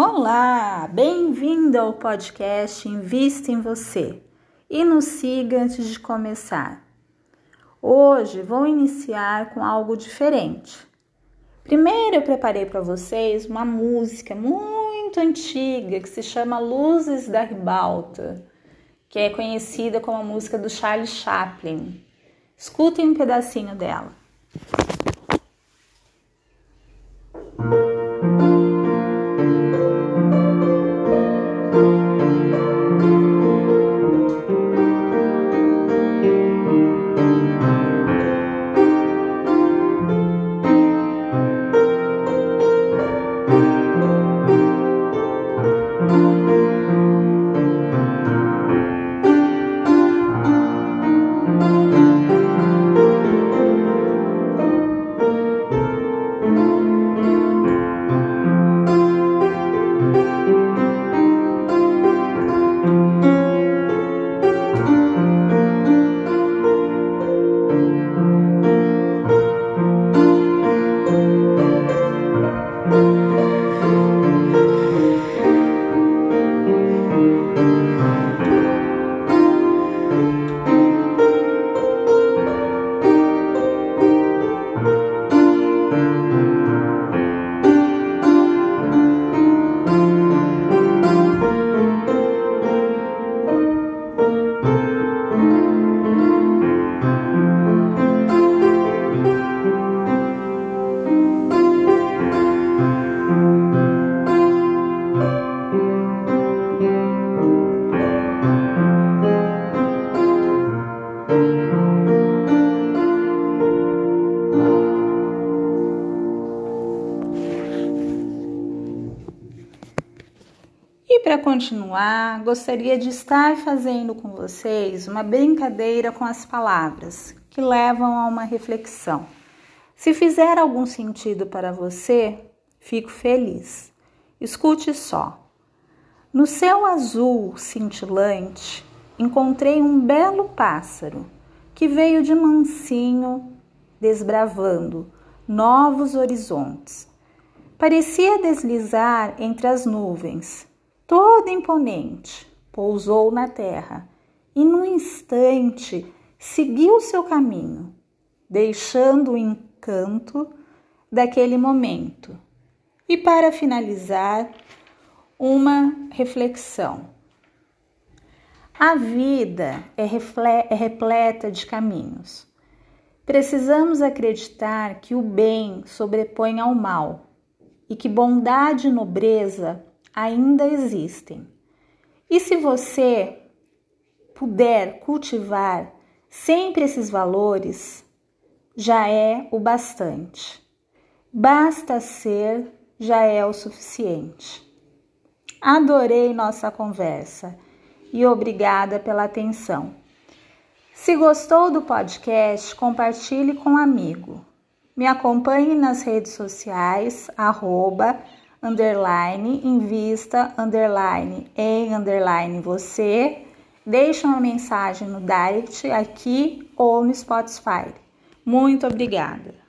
Olá, bem-vindo ao podcast Invista em Você e nos siga antes de começar. Hoje vou iniciar com algo diferente. Primeiro eu preparei para vocês uma música muito antiga que se chama Luzes da Ribalta, que é conhecida como a música do Charles Chaplin. Escutem um pedacinho dela. Para continuar, gostaria de estar fazendo com vocês uma brincadeira com as palavras que levam a uma reflexão. Se fizer algum sentido para você, fico feliz. Escute só. No céu azul cintilante, encontrei um belo pássaro que veio de mansinho desbravando novos horizontes. Parecia deslizar entre as nuvens todo imponente, pousou na terra e, num instante, seguiu seu caminho, deixando o encanto daquele momento. E para finalizar, uma reflexão. A vida é, é repleta de caminhos. Precisamos acreditar que o bem sobrepõe ao mal e que bondade e nobreza ainda existem. E se você puder cultivar sempre esses valores, já é o bastante. Basta ser, já é o suficiente. Adorei nossa conversa e obrigada pela atenção. Se gostou do podcast, compartilhe com um amigo. Me acompanhe nas redes sociais, arroba underline, invista, underline, em, underline, você. Deixe uma mensagem no direct aqui ou no Spotify. Muito obrigada!